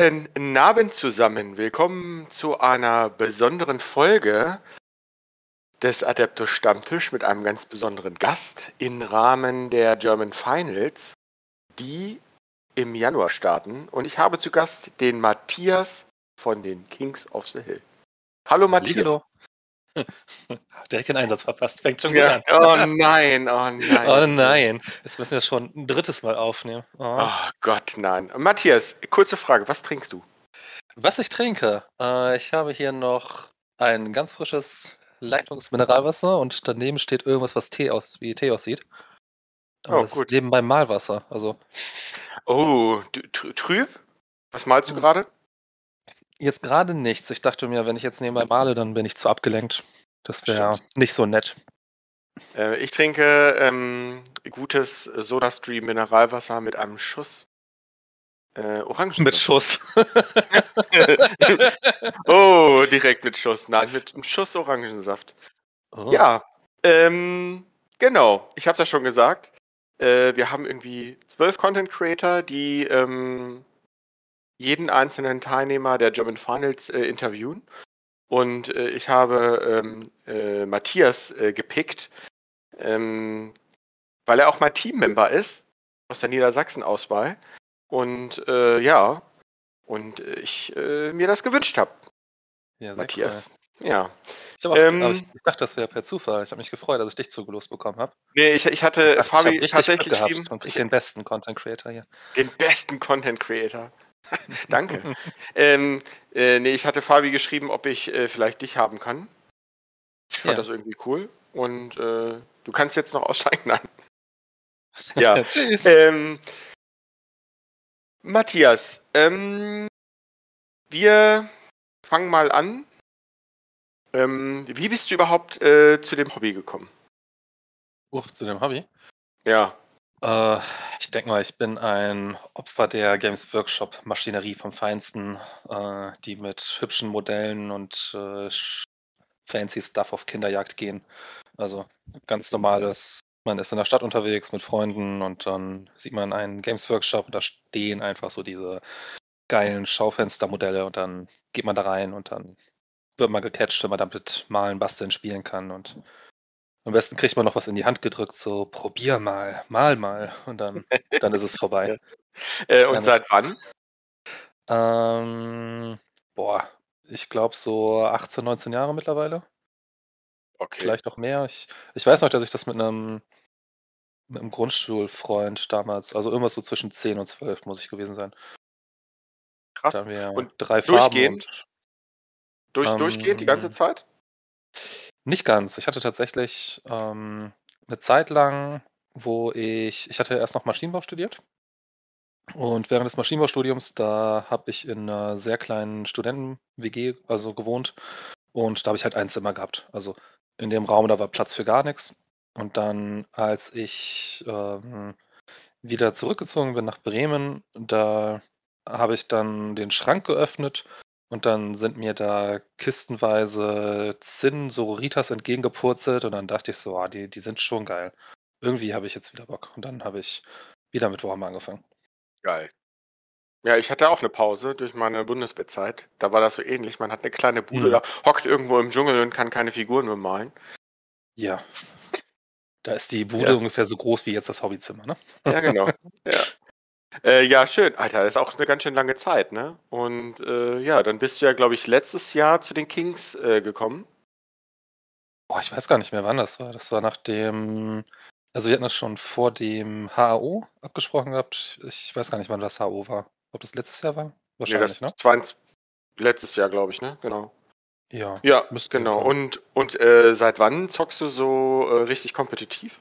Guten Abend zusammen. Willkommen zu einer besonderen Folge des Adeptus Stammtisch mit einem ganz besonderen Gast im Rahmen der German Finals, die im Januar starten. Und ich habe zu Gast den Matthias von den Kings of the Hill. Hallo Matthias. Hallo. Direkt den Einsatz verpasst. Fängt schon Ja. gut an. Oh nein, oh nein. Oh nein. Jetzt müssen wir schon ein drittes Mal aufnehmen. Oh. Oh Gott, nein. Matthias, kurze Frage. Was trinkst du? Was ich trinke. Äh, ich habe hier noch ein ganz frisches Leitungsmineralwasser und daneben steht irgendwas, was Tee aus, wie Tee aussieht. Aber Oh, das gut. ist nebenbei Malwasser. Also Oh, trüb? Was malst du gerade? Jetzt gerade nichts. Ich dachte mir, wenn ich jetzt nebenbei male, dann bin ich zu abgelenkt. Das wäre nicht so nett. Äh, ich trinke ähm, gutes SodaStream Mineralwasser mit einem Schuss äh, Orangen. Mit Schuss. oh, direkt mit Schuss. Nein, mit einem Schuss Orangensaft. Oh. Ja, ähm, genau. Ich habe es ja schon gesagt. Äh, wir haben irgendwie zwölf Content Creator, die ähm, jeden einzelnen Teilnehmer der German Finals äh, interviewen. Und äh, ich habe ähm, äh, Matthias äh, gepickt, ähm, weil er auch mein Teammember ist aus der Niedersachsen-Auswahl. Und äh, ja, und ich äh, mir das gewünscht habe, Ja, Matthias. Ja. Cool. Ich, hab auch, Ähm, ich, ich dachte, das wäre per Zufall. Ich habe mich gefreut, dass ich dich zugelost bekommen habe. Nee, ich, ich hatte Ich hab Fabi richtig tatsächlich geschrieben, und krieg den besten Content Creator hier. den besten Content Creator. Danke. ähm, äh, nee, ich hatte Fabi geschrieben, ob ich äh, vielleicht dich haben kann. Ich fand Ja. das irgendwie cool. Und äh, du kannst jetzt noch aussteigen. Nein. Ja. Tschüss. ähm, Matthias, ähm, wir fangen mal an. Ähm, wie bist du überhaupt äh, zu dem Hobby gekommen? Uff, zu dem Hobby. Ja. Äh, ich denke mal, ich bin ein Opfer der Games Workshop Maschinerie vom Feinsten, äh, die mit hübschen Modellen und äh, fancy Stuff auf Kinderjagd gehen. Also ganz normales, man ist in der Stadt unterwegs mit Freunden und dann sieht man einen Games Workshop und da stehen einfach so diese geilen Schaufenstermodelle und dann geht man da rein und dann wird man gecatcht, wenn man damit malen, basteln, spielen kann und am besten kriegt man noch was in die Hand gedrückt, so probier mal, mal mal und dann, dann ist es vorbei. Äh, und seit wann? Ähm, boah, ich glaube so 18, 19 Jahre mittlerweile, Okay. vielleicht auch mehr. Ich, ich weiß noch, dass ich das mit einem, mit einem Grundschulfreund damals, also irgendwas so zwischen 10 und 12 muss ich gewesen sein. Krass. Da haben wir Und drei durchgehend? Farben und Durch, Ähm, durchgehend die ganze Zeit? Nicht ganz. Ich hatte tatsächlich ähm, eine Zeit lang, wo ich, ich hatte erst noch Maschinenbau studiert. Und während des Maschinenbaustudiums, da habe ich in einer sehr kleinen Studenten-WG also gewohnt. Und da habe ich halt ein Zimmer gehabt. Also in dem Raum, da war Platz für gar nichts. Und dann, als ich ähm, wieder zurückgezogen bin nach Bremen, da habe ich dann den Schrank geöffnet und dann sind mir da kistenweise Zinn, Sororitas entgegengepurzelt und dann dachte ich so, ah, die, die sind schon geil. Irgendwie habe ich jetzt wieder Bock. Und dann habe ich wieder mit Warhammer angefangen. Geil. Ja, ich hatte auch eine Pause durch meine Bundeswehrzeit. Da war das so ähnlich. Man hat eine kleine Bude, Mhm. da hockt irgendwo im Dschungel und kann keine Figuren mehr malen. Ja. Da ist die Bude Ja. ungefähr so groß wie jetzt das Hobbyzimmer, ne? Ja, genau. ja. Äh, ja, schön. Alter, das ist auch eine ganz schön lange Zeit, ne? Und äh, ja, dann bist du ja, glaube ich, letztes Jahr zu den Kings äh, gekommen. Boah, ich weiß gar nicht mehr, wann das war. Das war nach dem, also wir hatten das schon vor dem HAO abgesprochen gehabt. Ich weiß gar nicht, wann das HAO war. Ob das letztes Jahr war? Nee, Wahrscheinlich, das ne? war ins- letztes Jahr, glaube ich, ne? Genau. Ja. Ja, genau. Und, und äh, seit wann zockst du so äh, richtig kompetitiv?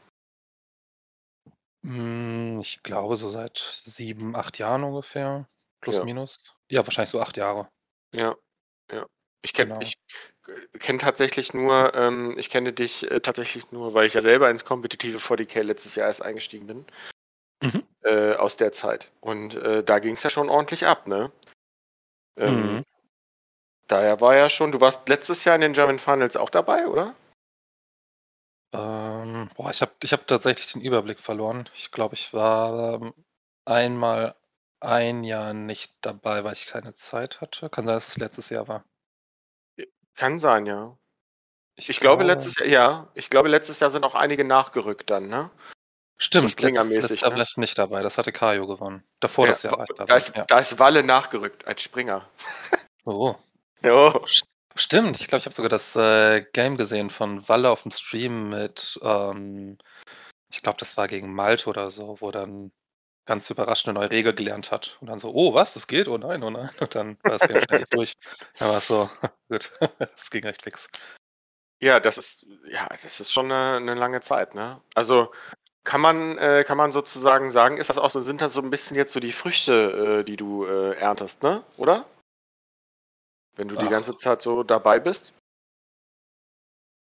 Hm, Ich glaube, so seit sieben, acht Jahren ungefähr. Plus, Ja. minus. Ja, wahrscheinlich so acht Jahre. Ja, ja. Ich kenne Genau. ich kenne tatsächlich nur, ähm, ich kenne dich äh, tatsächlich nur, weil ich ja selber ins kompetitive 40k letztes Jahr erst eingestiegen bin, Mhm. äh, aus der Zeit. Und äh, da ging es ja schon ordentlich ab, ne? Ähm, Mhm. Daher war ja schon, du warst letztes Jahr in den German Finals auch dabei, oder? Ähm, boah, ich habe ich hab tatsächlich den Überblick verloren. Ich glaube, ich war ähm, einmal ein Jahr nicht dabei, weil ich keine Zeit hatte. Kann sein, dass es letztes Jahr war. Kann sein, ja. Ich, ich glaube, letztes Jahr, ja, ich glaube, letztes Jahr sind auch einige nachgerückt dann, ne? Stimmt, letztes, letztes Jahr ne? nicht dabei. Das hatte Kajo gewonnen. Davor ja, das Jahr war ich dabei. Da ist, ja. da ist Walle nachgerückt als Springer. Oh. Jo. Stimmt, ich glaube, ich habe sogar das äh, Game gesehen von Walle auf dem Stream mit, ähm, ich glaube, das war gegen Malte oder so, wo dann ganz überrascht eine neue Regel gelernt hat. Und dann so, oh, was, das geht? Oh nein, oh nein. Und dann war das Game schnell durch. Da war es so, gut, das ging recht fix. Ja, das ist, ja, das ist schon eine, eine lange Zeit, ne? Also kann man, äh, kann man sozusagen sagen, ist das auch so, sind das so ein bisschen jetzt so die Früchte, äh, die du äh, erntest, ne? Oder? Wenn du Ach. die ganze Zeit so dabei bist?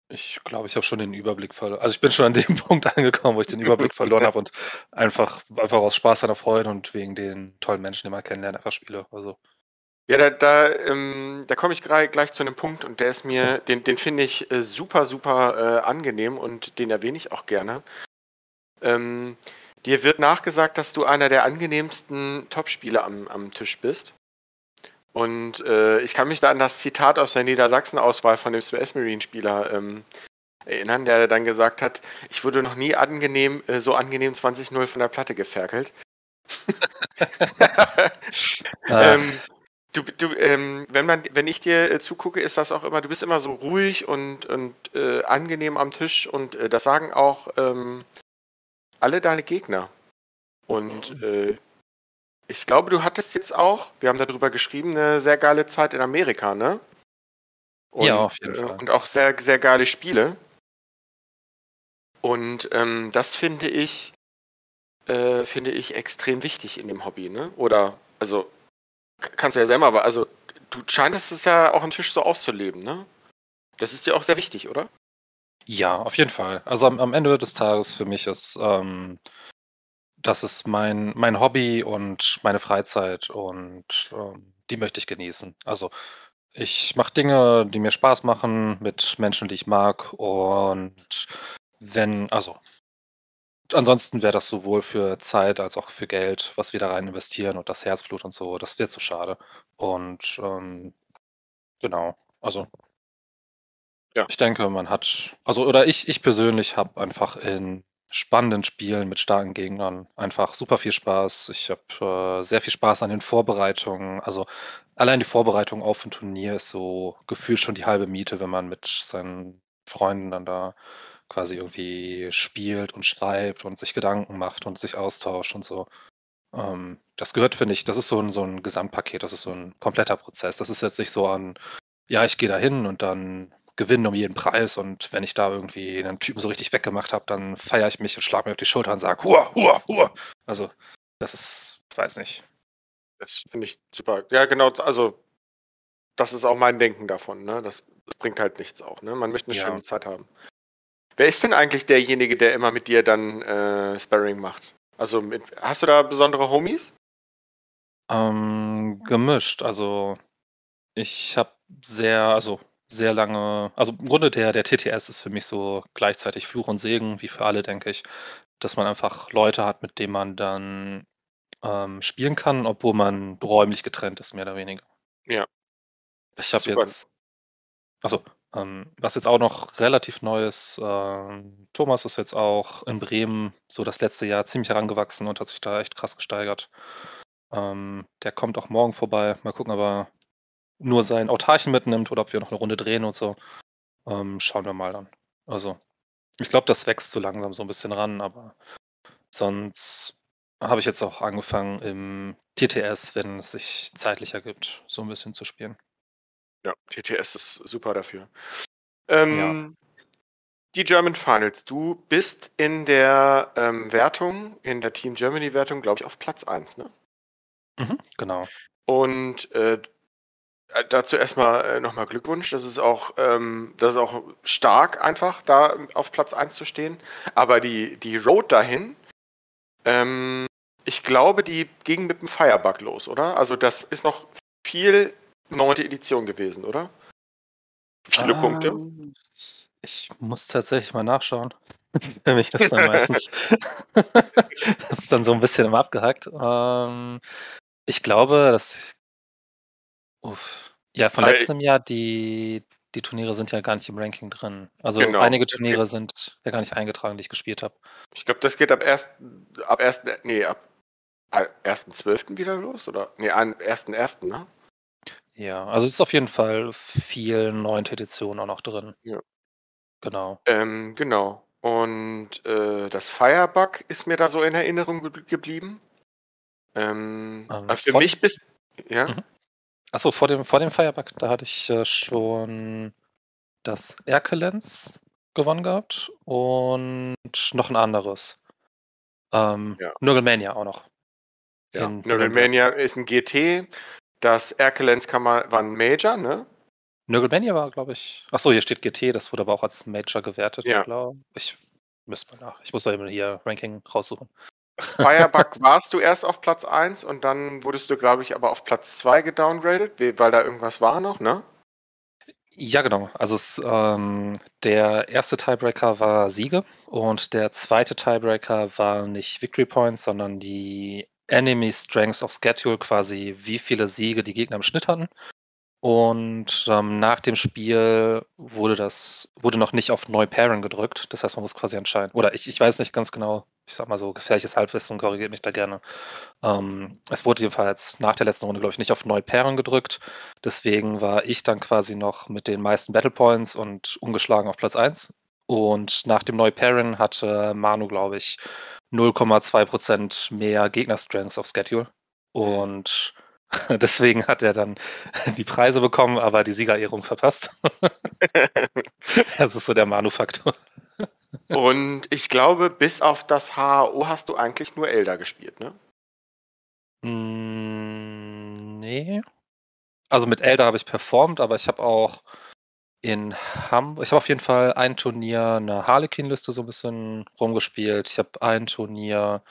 Ich glaube, ich habe schon den Überblick verloren. Also ich bin schon an dem Punkt angekommen, wo ich den Überblick verloren habe und einfach, einfach aus Spaß an der Freude und wegen den tollen Menschen, die man kennenlernt, einfach spiele. Also. Ja, da, da, ähm, da komme ich gleich zu einem Punkt und der ist mir, so. den, den finde ich äh, super, super äh, angenehm und den erwähne ich auch gerne. Ähm, dir wird nachgesagt, dass du einer der angenehmsten Topspieler am, am Tisch bist. Und äh, ich kann mich da an das Zitat aus der Niedersachsen-Auswahl von dem US Marine-Spieler ähm, erinnern, der dann gesagt hat, ich wurde noch nie angenehm, äh, so angenehm 20-0 von der Platte geferkelt. ah. ähm, du, du, ähm, wenn man, wenn ich dir äh, zugucke, ist das auch immer, du bist immer so ruhig und, und äh, angenehm am Tisch und äh, das sagen auch ähm, alle deine Gegner. Und äh, ich glaube, du hattest jetzt auch, wir haben darüber geschrieben, eine sehr geile Zeit in Amerika, ne? Und, ja, auf jeden äh, Fall. Und auch sehr, sehr geile Spiele. Und ähm, das finde ich, äh, finde ich extrem wichtig in dem Hobby, ne? Oder, also, kannst du ja selber, aber also, du scheinst es ja auch am Tisch so auszuleben, ne? Das ist dir auch sehr wichtig, oder? Ja, auf jeden Fall. Also am, am Ende des Tages für mich ist ähm, das ist mein, mein Hobby und meine Freizeit und ähm, die möchte ich genießen. Also ich mache Dinge, die mir Spaß machen, mit Menschen, die ich mag und wenn, also ansonsten wäre das sowohl für Zeit als auch für Geld, was wir da rein investieren und das Herzblut und so, das wird zu schade. Und ähm, genau, also ja. ich denke, man hat, also oder ich, ich persönlich habe einfach in spannenden Spielen mit starken Gegnern. Einfach super viel Spaß. Ich habe äh, sehr viel Spaß an den Vorbereitungen. Also allein die Vorbereitung auf ein Turnier ist so gefühlt schon die halbe Miete, wenn man mit seinen Freunden dann da quasi irgendwie spielt und schreibt und sich Gedanken macht und sich austauscht und so. Ähm, das gehört, finde ich, das ist so ein, so ein Gesamtpaket, das ist so ein kompletter Prozess. Das ist jetzt nicht so an, ja, ich gehe da hin und dann gewinnen um jeden Preis. Und wenn ich da irgendwie einen Typen so richtig weggemacht habe, dann feiere ich mich und schlage mir auf die Schulter und sage, hua, hua, hua. Also, das ist, weiß nicht. Das finde ich super. Ja, genau, also das ist auch mein Denken davon, ne? Das, das bringt halt nichts auch, ne? Man möchte eine ja. schöne Zeit haben. Wer ist denn eigentlich derjenige, der immer mit dir dann äh, Sparring macht? Also mit, hast du da besondere Homies? Ähm, gemischt. Also ich habe sehr, also sehr lange, also im Grunde der, der TTS ist für mich so gleichzeitig Fluch und Segen, wie für alle, denke ich, dass man einfach Leute hat, mit denen man dann ähm, spielen kann, obwohl man räumlich getrennt ist, mehr oder weniger. Ja. Ich habe jetzt, also ähm, was jetzt auch noch relativ neu ist, äh, Thomas ist jetzt auch in Bremen so das letzte Jahr ziemlich herangewachsen und hat sich da echt krass gesteigert. Ähm, der kommt auch morgen vorbei. Mal gucken, aber nur seinen Autarchen mitnimmt oder ob wir noch eine Runde drehen und so. Ähm, schauen wir mal dann. Also, ich glaube, das wächst so langsam so ein bisschen ran, aber sonst habe ich jetzt auch angefangen im TTS, wenn es sich zeitlich ergibt, so ein bisschen zu spielen. Ja, TTS ist super dafür. Ähm, ja. Die German Finals. Du bist in der ähm, Wertung, in der Team Germany Wertung, glaube ich, auf Platz 1, ne? Mhm, genau. Und äh, äh, dazu erstmal äh, nochmal Glückwunsch. Das ist auch, ähm, das ist auch stark einfach, da auf Platz 1 zu stehen. Aber die, die Road dahin, ähm, ich glaube, die ging mit dem Firebug los, oder? Also das ist noch viel neunte Edition gewesen, oder? Viele um, Punkte. Ähm, ich muss tatsächlich mal nachschauen. Für mich ist dann meistens das ist dann so ein bisschen immer abgehackt. Ähm, Ich glaube, dass. Uff. Ja, von letztem Jahr, die, die Turniere sind ja gar nicht im Ranking drin. Also Genau. einige Turniere sind ja gar nicht eingetragen, die ich gespielt habe. Ich glaube, das geht ab 1. ab 1. nee, ab 1.12. wieder los, oder? Nee, am 1.1., ne? Ja, also es ist auf jeden Fall viel neunte Edition auch noch drin. Ja. Genau. Ähm, genau. Und äh, das Firebug ist mir da so in Erinnerung ge geblieben. Ähm, Ähm, aber für von- mich bist ja, Mhm. Achso, vor dem, vor dem Firebug, da hatte ich äh, schon das Erkelenz gewonnen gehabt und noch ein anderes. Ähm, Ja. Nurglemania auch noch. ja. Nurglemania ist ein GT. Das Erkelenz kann man, war ein Major, ne? Nurglemania war, glaube ich. Achso, hier steht GT, das wurde aber auch als Major gewertet, Ja. glaube ich. Müsste mal nach. Ich muss da eben hier Ranking raussuchen. Firebug warst du erst auf Platz 1 und dann wurdest du, glaube ich, aber auf Platz 2 gedowngradet, we- weil da irgendwas war noch, ne? Ja, genau. Also es, ähm, der erste Tiebreaker war Siege und der zweite Tiebreaker war nicht Victory Points, sondern die Enemy Strengths of Schedule, quasi wie viele Siege die Gegner im Schnitt hatten. Und ähm, nach dem Spiel wurde das, wurde noch nicht auf Neu-Pairing gedrückt. Das heißt, man muss quasi entscheiden. Oder ich, ich weiß nicht ganz genau, ich sag mal so, gefährliches Halbwissen, korrigiert mich da gerne. Ähm, es wurde jedenfalls nach der letzten Runde, glaube ich, nicht auf Neu-Pairing gedrückt. Deswegen war ich dann quasi noch mit den meisten Battle Points und ungeschlagen auf Platz 1. Und nach dem Neu-Pairing hatte Manu, glaube ich, 0,2% mehr Gegner-Strengths auf Schedule. Und deswegen hat er dann die Preise bekommen, aber die Siegerehrung verpasst. das ist so der Manu-Faktor. Und ich glaube, bis auf das HAO hast du eigentlich nur Elder gespielt, ne? Mm, nee. Also mit Elder habe ich performt, aber ich habe auch in Hamburg, ich habe auf jeden Fall ein Turnier eine Harlequin-Liste so ein bisschen rumgespielt. Ich habe ein Turnier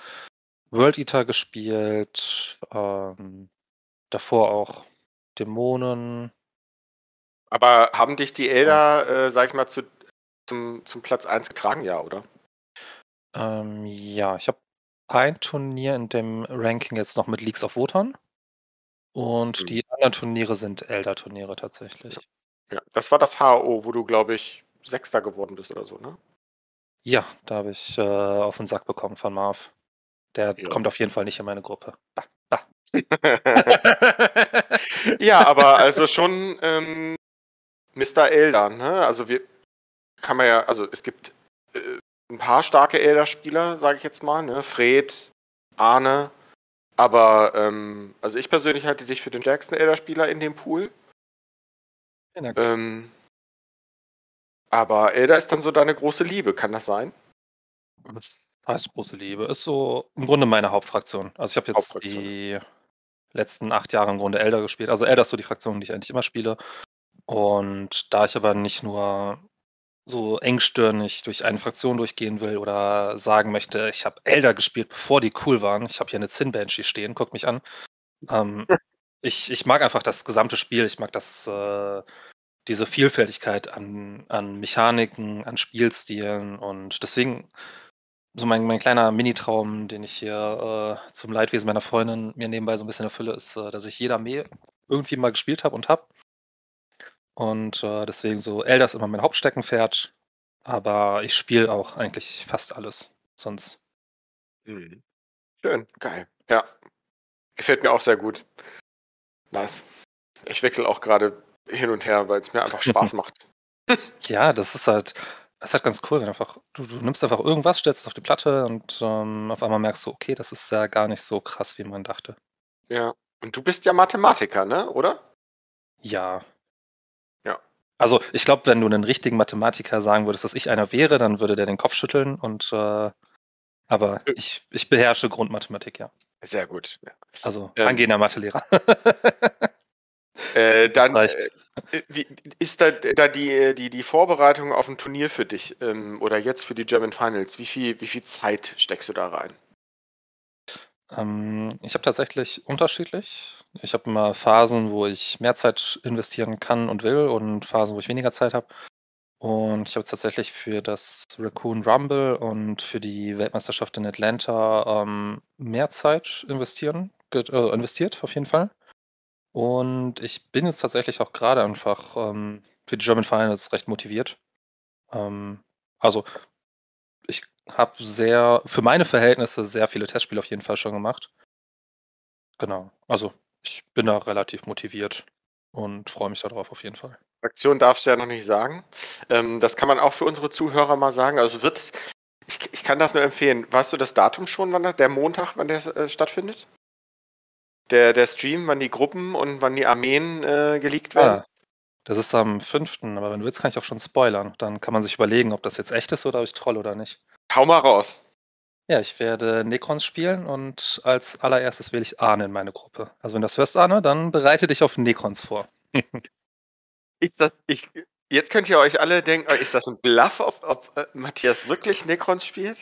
World Eater gespielt, ähm, davor auch Dämonen. Aber haben dich die Elder, äh, sag ich mal, zu, zum, zum Platz 1 getragen, ja, oder? Ähm, ja, ich habe ein Turnier in dem Ranking jetzt noch mit Leagues of Wotan. Und Mhm. die anderen Turniere sind Elder-Turniere tatsächlich. Ja, das war das HAO, wo du, glaube ich, Sechster geworden bist oder so, ne? Ja, da habe ich äh, auf den Sack bekommen von Marv. Der Ja. kommt auf jeden Fall nicht in meine Gruppe. Ja, aber also schon ähm, Mr. Elder, ne? Also wir kann man ja, also es gibt äh, ein paar starke Elder-Spieler, sage ich jetzt mal, ne? Fred, Arne, aber ähm, also ich persönlich halte dich für den stärksten Elder-Spieler in dem Pool. Dank. Ähm, aber Elder ist dann so deine große Liebe, kann das sein? Heißt große Liebe. Ist so im Grunde meine Hauptfraktion. Also ich habe jetzt die letzten acht Jahre im Grunde Elder gespielt. Also Elder ist so die Fraktion, die ich eigentlich immer spiele. Und da ich aber nicht nur so engstirnig durch eine Fraktion durchgehen will oder sagen möchte, ich habe Elder gespielt, bevor die cool waren. Ich habe hier eine Zin Banshee stehen, guckt mich an. Ähm, ich, ich mag einfach das gesamte Spiel. Ich mag das, äh, diese Vielfältigkeit an, an Mechaniken, an Spielstilen und deswegen so mein, mein kleiner Mini-Traum, den ich hier äh, zum Leidwesen meiner Freundin mir nebenbei so ein bisschen erfülle, ist, äh, dass ich jeder Armee irgendwie mal gespielt habe und habe. Und äh, deswegen so Elder ist immer mein Hauptsteckenpferd, aber ich spiele auch eigentlich fast alles sonst. Mhm. Schön, geil. Ja. Gefällt mir auch sehr gut. Nice. Ich wechsle auch gerade hin und her, weil es mir einfach Spaß macht. Ja, das ist halt, das ist halt ganz cool, wenn einfach, du, du nimmst einfach irgendwas, stellst es auf die Platte und ähm, auf einmal merkst du, okay, das ist ja gar nicht so krass, wie man dachte. Ja. Und du bist ja Mathematiker, ne? Oder? Ja. Ja. Also ich glaube, wenn du einen richtigen Mathematiker sagen würdest, dass ich einer wäre, dann würde der den Kopf schütteln und äh, aber Äh. ich, ich beherrsche Grundmathematik, ja. Sehr gut. Ja. Also Ähm. angehender Mathelehrer. Äh, dann äh, wie, ist da, da die, die, die Vorbereitung auf ein Turnier für dich ähm, oder jetzt für die German Finals? Wie viel, wie viel Zeit steckst du da rein? Ähm, ich habe tatsächlich unterschiedlich. Ich habe immer Phasen, wo ich mehr Zeit investieren kann und will und Phasen, wo ich weniger Zeit habe. Und ich habe tatsächlich für das Raccoon Rumble und für die Weltmeisterschaft in Atlanta ähm, mehr Zeit investieren äh, investiert, auf jeden Fall. Und ich bin jetzt tatsächlich auch gerade einfach ähm, für die German Finals recht motiviert. Ähm, also ich habe sehr, für meine Verhältnisse sehr viele Testspiele auf jeden Fall schon gemacht. Genau. Also ich bin da relativ motiviert und freue mich darauf auf jeden Fall. Fraktion darfst du ja noch nicht sagen. Ähm, das kann man auch für unsere Zuhörer mal sagen. Also wird, ich, ich kann das nur empfehlen. Weißt du das Datum schon, wann der, der Montag, wann der äh, stattfindet? Der, der Stream, wann die Gruppen und wann die Armeen äh, geleakt werden? Ah, das ist am 5., aber wenn du willst, kann ich auch schon spoilern. Dann kann man sich überlegen, ob das jetzt echt ist oder ob ich troll oder nicht. Hau mal raus. Ja, ich werde Necrons spielen und als allererstes wähle ich Arne in meine Gruppe. Also wenn du das hörst, Arne, dann bereite dich auf Necrons vor. ich, das, ich, jetzt könnt ihr euch alle denken, oh, ist das ein Bluff, ob, ob äh, Matthias wirklich Necrons spielt?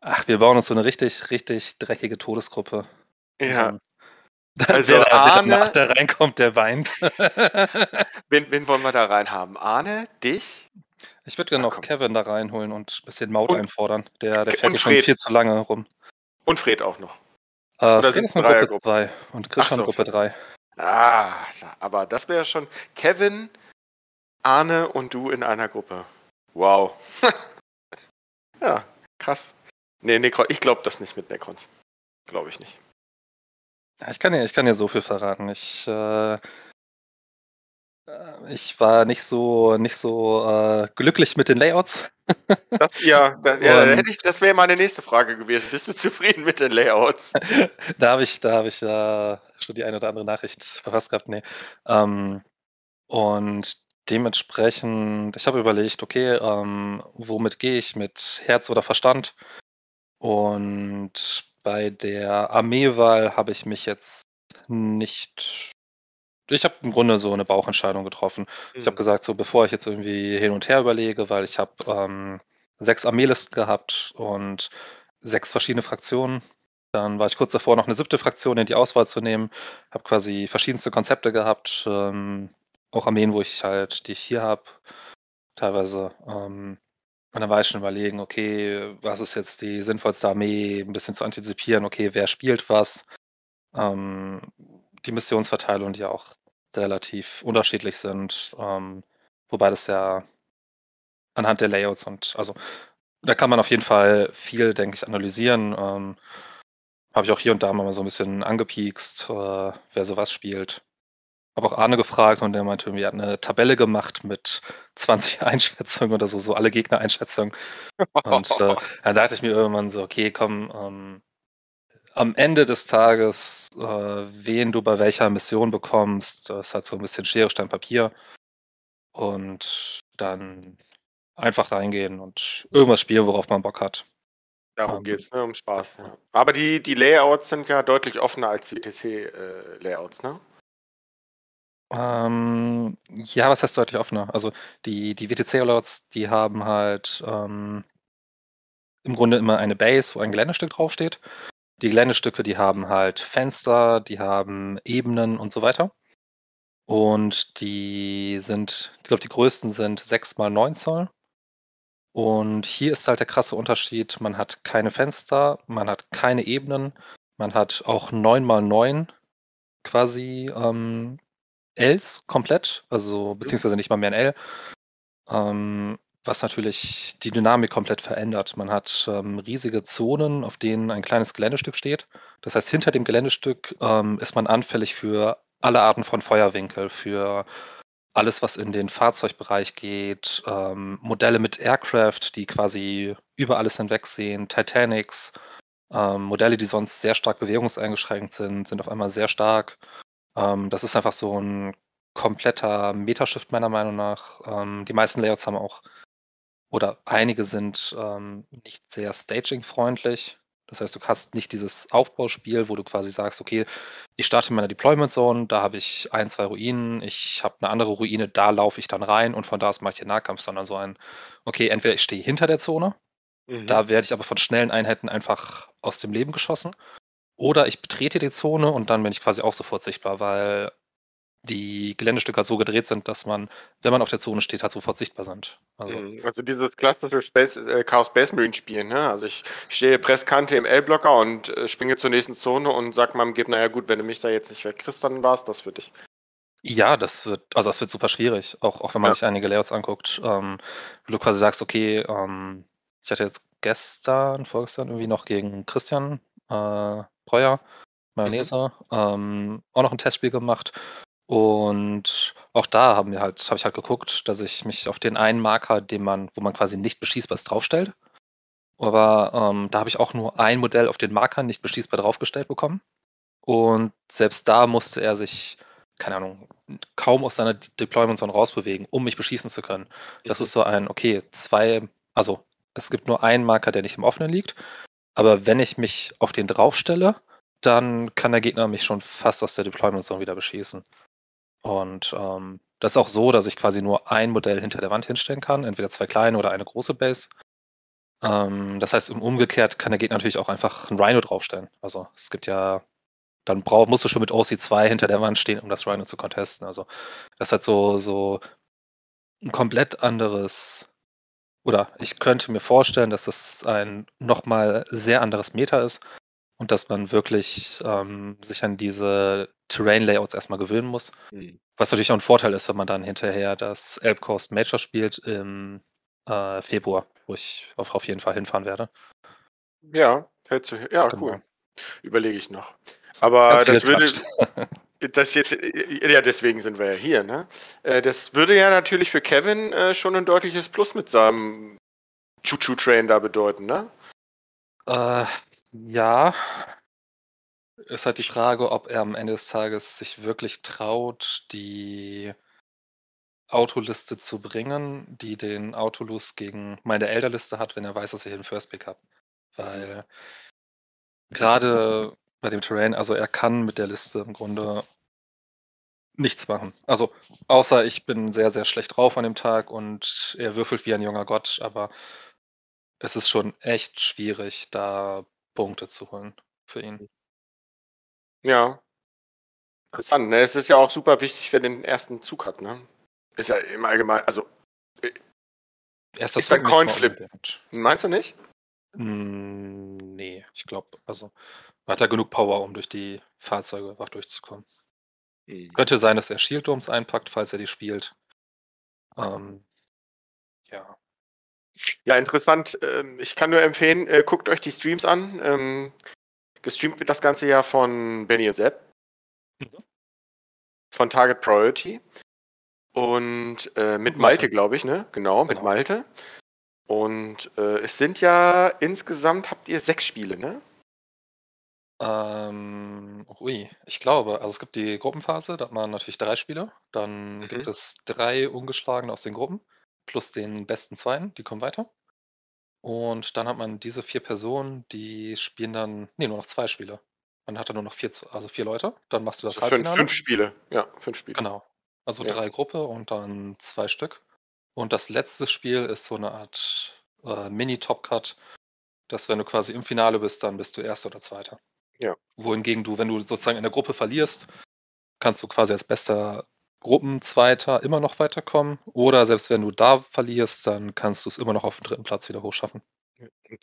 Ach, wir bauen uns so eine richtig, richtig dreckige Todesgruppe. Ja. Also der, Arne, der, der reinkommt, der weint. wen, wen wollen wir da reinhaben? Arne, dich? Ich würde gerne noch Kevin da reinholen und ein bisschen Maut und, einfordern. Der, der fährt schon viel zu lange rum. Und Fred auch noch. Äh, Fred ist eine Gruppe 2 und Christian so, Gruppe 3. Ah, aber das wäre schon Kevin, Arne und du in einer Gruppe. Wow. ja, krass. Nee, Necron, ich glaube das nicht mit Necrons. Glaube ich nicht. Ich kann ja, ich kann ja so viel verraten. Ich, äh, äh, ich war nicht so, nicht so äh, glücklich mit den Layouts. Das, ja, da, ja hätte ich, das wäre meine nächste Frage gewesen. Bist du zufrieden mit den Layouts? da habe ich, da habe ich äh, schon die eine oder andere Nachricht verfasst gehabt. Nee. Ähm, und dementsprechend, ich habe überlegt, okay, ähm, womit gehe ich? Mit Herz oder Verstand? Und bei der Armeewahl habe ich mich jetzt nicht. Ich habe im Grunde so eine Bauchentscheidung getroffen. Mhm. Ich habe gesagt, so bevor ich jetzt irgendwie hin und her überlege, weil ich habe ähm, sechs Armeelisten gehabt und sechs verschiedene Fraktionen. Dann war ich kurz davor, noch eine siebte Fraktion in die Auswahl zu nehmen. Habe quasi verschiedenste Konzepte gehabt, ähm, auch Armeen, wo ich halt, die ich hier habe, teilweise. Ähm, und dann war ich schon überlegen, okay, was ist jetzt die sinnvollste Armee, ein bisschen zu antizipieren, okay, wer spielt was. Ähm, die Missionsverteilung, die ja auch relativ unterschiedlich sind, ähm, wobei das ja anhand der Layouts und also da kann man auf jeden Fall viel, denke ich, analysieren. Ähm, Habe ich auch hier und da mal so ein bisschen angepiekst, äh, wer sowas spielt habe auch Arne gefragt und der meinte, wir hatten eine Tabelle gemacht mit 20 Einschätzungen oder so, so alle Gegner-Einschätzungen. Und äh, dann dachte ich mir irgendwann so, okay, komm, ähm, am Ende des Tages, äh, wen du bei welcher Mission bekommst, das hat so ein bisschen Schere, Stein, Papier. Und dann einfach reingehen und irgendwas spielen, worauf man Bock hat. Darum um, geht es, ne, um Spaß. Ja. Aber die, die Layouts sind ja deutlich offener als die TC-Layouts, äh, ne? Ähm, ja, was heißt deutlich offener? Also die, die WTC-Alerts, die haben halt ähm, im Grunde immer eine Base, wo ein Geländestück draufsteht. Die Geländestücke, die haben halt Fenster, die haben Ebenen und so weiter. Und die sind, ich glaube, die größten sind 6 mal 9 Zoll. Und hier ist halt der krasse Unterschied, man hat keine Fenster, man hat keine Ebenen, man hat auch 9 mal 9 quasi ähm, Ls komplett, also beziehungsweise nicht mal mehr ein L, ähm, was natürlich die Dynamik komplett verändert. Man hat ähm, riesige Zonen, auf denen ein kleines Geländestück steht. Das heißt, hinter dem Geländestück ähm, ist man anfällig für alle Arten von Feuerwinkel, für alles, was in den Fahrzeugbereich geht, ähm, Modelle mit Aircraft, die quasi über alles hinwegsehen, Titanics, ähm, Modelle, die sonst sehr stark bewegungseingeschränkt sind, sind auf einmal sehr stark. Ähm, das ist einfach so ein kompletter Metashift meiner Meinung nach. Ähm, die meisten Layouts haben auch, oder einige sind ähm, nicht sehr staging-freundlich. Das heißt, du hast nicht dieses Aufbauspiel, wo du quasi sagst, okay, ich starte in meiner Deployment Zone, da habe ich ein, zwei Ruinen, ich habe eine andere Ruine, da laufe ich dann rein und von da aus mache ich den Nahkampf, sondern so ein, okay, entweder ich stehe hinter der Zone, mhm. da werde ich aber von schnellen Einheiten einfach aus dem Leben geschossen, oder ich betrete die Zone und dann bin ich quasi auch sofort sichtbar, weil die Geländestücke halt so gedreht sind, dass man, wenn man auf der Zone steht, halt sofort sichtbar sind. Also, mhm. also dieses klassische Space, äh, Chaos Space Marine Spielen, ne? Also ich stehe Presskante im L-Blocker und äh, springe zur nächsten Zone und sag meinem Gegner, ja gut, wenn du mich da jetzt nicht wegkriegst, dann war es das für dich. Ja, das wird, also das wird super schwierig, auch, auch wenn man ja. sich einige Layouts anguckt. Ähm, wo du quasi sagst, okay, ähm, ich hatte jetzt gestern, vorgestern irgendwie noch gegen Christian äh, Breuer, Mayonnaise, mhm. ähm, auch noch ein Testspiel gemacht und auch da haben wir halt, habe ich halt geguckt, dass ich mich auf den einen Marker, den man, wo man quasi nicht beschießbar ist, draufstellt. Aber ähm, da habe ich auch nur ein Modell auf den Markern nicht beschießbar draufgestellt bekommen. Und selbst da musste er sich, keine Ahnung, kaum aus seiner Deployment Zone rausbewegen, um mich beschießen zu können. Das mhm. ist so ein, okay, zwei, also es gibt nur einen Marker, der nicht im Offenen liegt. Aber wenn ich mich auf den draufstelle, dann kann der Gegner mich schon fast aus der Deployment Zone wieder beschießen. Und ähm, das ist auch so, dass ich quasi nur ein Modell hinter der Wand hinstellen kann, entweder zwei kleine oder eine große Base. Ähm, das heißt, Umgekehrt kann der Gegner natürlich auch einfach ein Rhino draufstellen. Also es gibt ja, dann brauch, musst du schon mit OC2 hinter der Wand stehen, um das Rhino zu contesten. Also das hat so, so ein komplett anderes, oder ich könnte mir vorstellen, dass das ein nochmal sehr anderes Meta ist und dass man wirklich ähm, sich an diese Terrain-Layouts erstmal gewöhnen muss. Mhm. Was natürlich auch ein Vorteil ist, wenn man dann hinterher das Elb Coast Major spielt im äh, Februar, wo ich auf, auf, jeden Fall hinfahren werde. Ja, hältst du, ja, genau. cool. Überlege ich noch. Aber das würde. Das jetzt, ja, deswegen sind wir ja hier, ne? Äh, das würde ja natürlich für Kevin äh, schon ein deutliches Plus mit seinem Choo-Choo-Train da bedeuten, ne? Äh, ja, ist halt die Frage, ob er am Ende des Tages sich wirklich traut, die Autoliste zu bringen, die den Autolus gegen meine Elderliste hat, wenn er weiß, dass ich den First Pick habe. Weil gerade bei dem Terrain, also er kann mit der Liste im Grunde nichts machen. Also außer ich bin sehr, sehr schlecht drauf an dem Tag und er würfelt wie ein junger Gott, aber es ist schon echt schwierig, da Punkte zu holen für ihn. Ja. Interessant, ne? Es ist ja auch super wichtig, wer den ersten Zug hat, ne? Ist ja im Allgemeinen, also. Äh, Erster ist ein Coinflip. Meinst du nicht? Hm, nee, ich glaube, also hat er genug Power, um durch die Fahrzeuge einfach durchzukommen. Mhm. Könnte sein, dass er Shield Domes einpackt, falls er die spielt. Ähm, ja. Ja, interessant. Ähm, ich kann nur empfehlen, äh, guckt euch die Streams an. Ähm, Gestreamt wird das Ganze ja von Benny und Sepp. Mhm. Von Target Priority. Und äh, mit Malte, glaube ich, ne? Genau, mit genau. Malte. Und äh, es sind ja insgesamt habt ihr sechs Spiele, ne? Ähm, ui, ich glaube, also es gibt die Gruppenphase, da hat man natürlich drei Spiele. Dann mhm. gibt es drei ungeschlagene aus den Gruppen, plus den besten zweiten, die kommen weiter. Und dann hat man diese vier Personen, die spielen dann, nee, nur noch zwei Spiele. Man hat dann nur noch vier, also vier Leute. Dann machst du das also Halbfinale. Fünf, fünf Spiele, ja, fünf Spiele. Genau. Also ja. drei Gruppe und dann zwei Stück. Und das letzte Spiel ist so eine Art äh, Mini-Top-Cut, dass wenn du quasi im Finale bist, dann bist du Erster oder Zweiter. Ja. Wohingegen du, wenn du sozusagen in der Gruppe verlierst, kannst du quasi als bester Gruppenzweiter immer noch weiterkommen. Oder selbst wenn du da verlierst, dann kannst du es immer noch auf den dritten Platz wieder hochschaffen.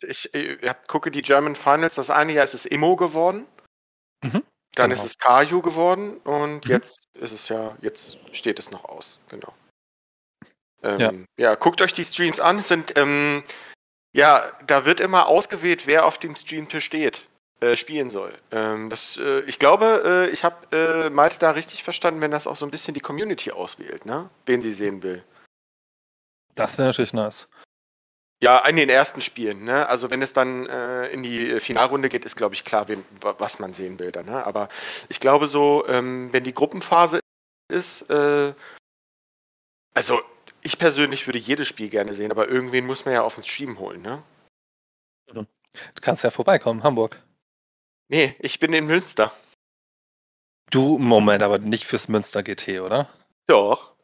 Ich, ich gucke die German Finals. Das eine Jahr ist es Immo geworden. Mhm, dann genau. ist es Kaju geworden und mhm. jetzt ist es ja, jetzt steht es noch aus. Genau. Ähm, ja. ja. guckt euch die Streams an. Sind, ähm, ja, da wird immer ausgewählt, wer auf dem Stream steht. Äh, spielen soll. Ähm, das, äh, ich glaube, äh, ich habe äh, Malte da richtig verstanden, wenn das auch so ein bisschen die Community auswählt, ne? wen sie sehen will. Das wäre natürlich nice. Ja, in den ersten Spielen. Ne? Also wenn es dann äh, in die Finalrunde geht, ist, glaube ich, klar, wen, was man sehen will. Dann, ne? Aber ich glaube so, ähm, wenn die Gruppenphase ist, äh, also ich persönlich würde jedes Spiel gerne sehen, aber irgendwen muss man ja auf den Stream holen. Ne? Du kannst ja vorbeikommen, Hamburg. Nee, ich bin in Münster. Du, Moment, aber nicht fürs Münster GT, oder? Doch.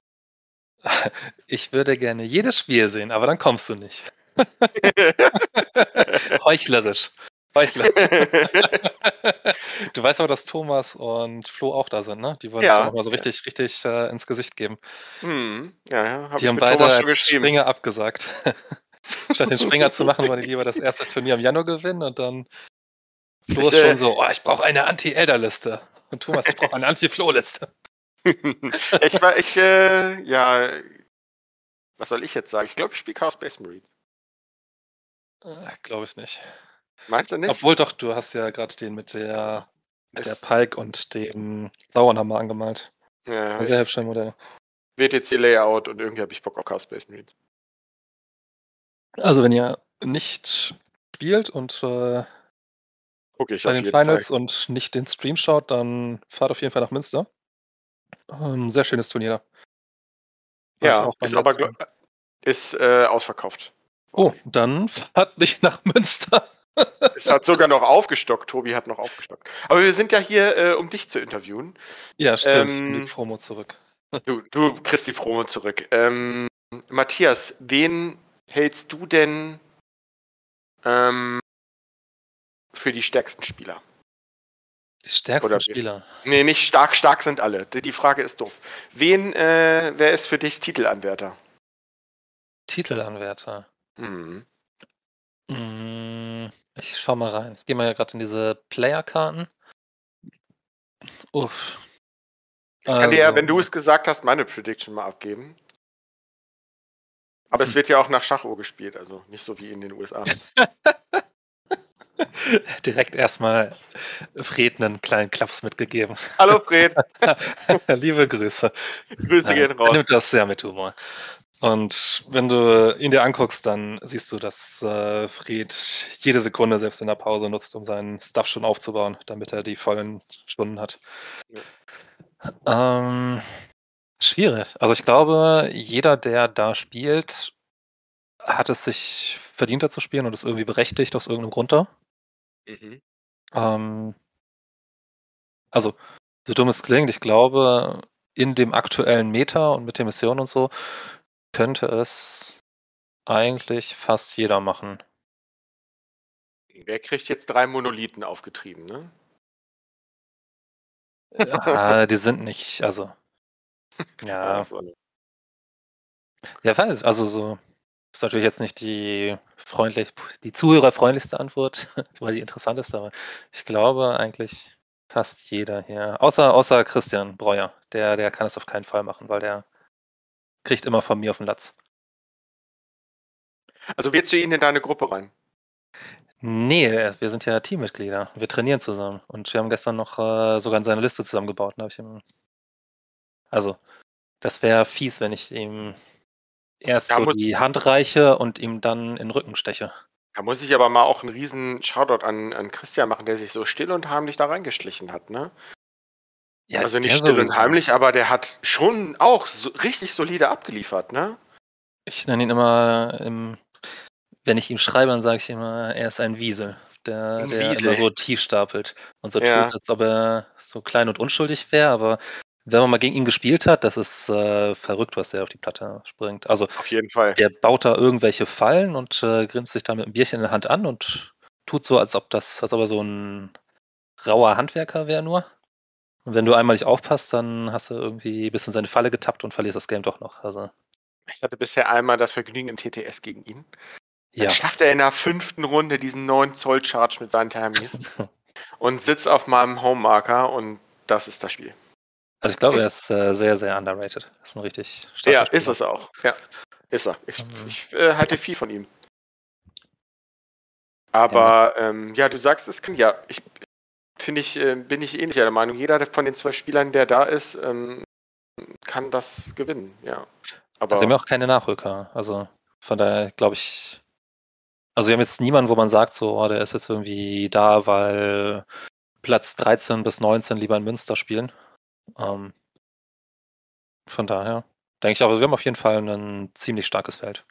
Ich würde gerne jedes Spiel sehen, aber dann kommst du nicht. Heuchlerisch. Heuchler. du weißt aber, dass Thomas und Flo auch da sind, ne? Die wollen Ja. sich doch mal so richtig, richtig äh, ins Gesicht geben. hm, ja, ja, hab die ich haben beide als. Springer abgesagt. Statt den Springer zu machen, wollen die lieber das erste Turnier im Januar gewinnen und dann Flo ist schon so, oh, ich brauche eine Anti-Elder-Liste. Und Thomas, ich brauche eine Anti-Flo-Liste. ich war, ich, äh, ja, was soll ich jetzt sagen? Ich glaube, ich spiele Chaos Space Marine. Glaube Äh, ich nicht. Meinst du nicht? Obwohl doch, du hast ja gerade den mit der, mit der Pike und dem Sauernhammer angemalt. ja, Ein sehr ich, hübscher Modell. WTC-Layout und irgendwie habe ich Bock auf Chaos Space Marine. Also wenn ihr nicht spielt und äh, Gucke ich den jeden Finals Fall. und nicht den Stream schaut, dann fahrt auf jeden Fall nach Münster. Ähm, sehr schönes Turnier da. Ja, ist aber letzten. ist äh, ausverkauft. Oh, dann fahrt nicht nach Münster. Es hat sogar noch aufgestockt. Tobi hat noch aufgestockt. Aber wir sind ja hier, äh, um dich zu interviewen. Ja, stimmt. Ähm, die Promo zurück. Du, du kriegst die Promo zurück. Ähm, Matthias, wen hältst du denn ähm, für die stärksten Spieler? Die stärksten oder? Spieler. Nee, nicht stark, stark sind alle. Die Frage ist doof. Wen, äh, wer ist für dich Titelanwärter? Titelanwärter. Mhm. Mm, Ich schau mal rein. Ich gehe mal gerade in diese Player-Karten. Uff. Kann dir ja, Also, wenn du es gesagt hast, meine Prediction mal abgeben. Aber es wird ja auch nach Schachuhr gespielt, also nicht so wie in den USA. direkt erstmal Fred einen kleinen Klaps mitgegeben. Hallo Fred, Liebe Grüße. Grüße Ja, gehen er raus. nimmt das sehr mit Humor. Und wenn du ihn dir anguckst, dann siehst du, dass äh, Fred jede Sekunde, selbst in der Pause, nutzt, um seinen Stuff schon aufzubauen, damit er die vollen Stunden hat. Ähm, schwierig. Also ich glaube, jeder, der da spielt, hat es sich verdient, da zu spielen und ist irgendwie berechtigt aus irgendeinem Grund da. Mhm. Ähm, also, so dumm es klingt, ich glaube, in dem aktuellen Meta und mit den Missionen und so könnte es eigentlich fast jeder machen. Wer kriegt jetzt drei Monolithen aufgetrieben, ne? Ja, die sind nicht, also. Ja, so eine- ja, weiß, also so. Ist natürlich jetzt nicht die freundlich, die zuhörerfreundlichste Antwort, weil die interessanteste, aber ich glaube eigentlich fast jeder hier. Außer, außer Christian Breuer. Der, der kann es auf keinen Fall machen, weil der kriegt immer von mir auf den Latz. Also willst du ihn in deine Gruppe rein? Nee, wir sind ja Teammitglieder. Wir trainieren zusammen. Und wir haben gestern noch äh, sogar in seine Liste zusammengebaut. Da hab ich ihm, also, das wäre fies, wenn ich ihm erst Ja, so die Hand reiche und ihm dann in den Rücken steche. Da muss ich aber mal auch einen riesen Shoutout an, an Christian machen, der sich so still und heimlich da reingeschlichen hat, ne? Ja, also nicht still und sowieso. heimlich, aber der hat schon auch so richtig solide abgeliefert, ne? Ich nenne ihn immer, im, wenn ich ihm schreibe, dann sage ich immer, er ist ein Wiesel, der, Ein der Wiesel. immer so tief stapelt und so Ja. tut, als ob er so klein und unschuldig wäre. Aber wenn man mal gegen ihn gespielt hat, das ist äh, verrückt, was er auf die Platte springt. Also Auf jeden Fall. der baut da irgendwelche Fallen und äh, grinst sich dann mit einem Bierchen in der Hand an und tut so, als ob das, als ob er so ein rauer Handwerker wäre nur. Und wenn du einmal nicht aufpasst, dann hast du irgendwie bis in seine Falle getappt und verlierst das Game doch noch. Also, Ich hatte bisher einmal das Vergnügen im TTS gegen ihn. Dann ja. schafft er in der fünften Runde diesen 9 Zoll Charge mit seinen Thermis und sitzt auf meinem Homemarker und das ist das Spiel. Also ich glaube, er ist äh, sehr, sehr underrated. Ist ein richtig starker Ja, Spieler. ist es auch. Ja, ist er. Ich, Mhm. ich äh, halte viel von ihm. Aber ähm, ja, du sagst es kann ja. Ich finde ich äh, bin ich ähnlicher der Meinung. Jeder von den zwei Spielern, der da ist, ähm, kann das gewinnen. Ja. Aber Also wir haben ja auch keine Nachrücker. Also von daher glaube ich. Also wir haben jetzt niemanden, wo man sagt, so, oh, der ist jetzt irgendwie da, weil Platz 13 bis 19 lieber in Münster spielen. Ähm, von daher denke ich aber, wir haben auf jeden Fall ein ziemlich starkes Feld.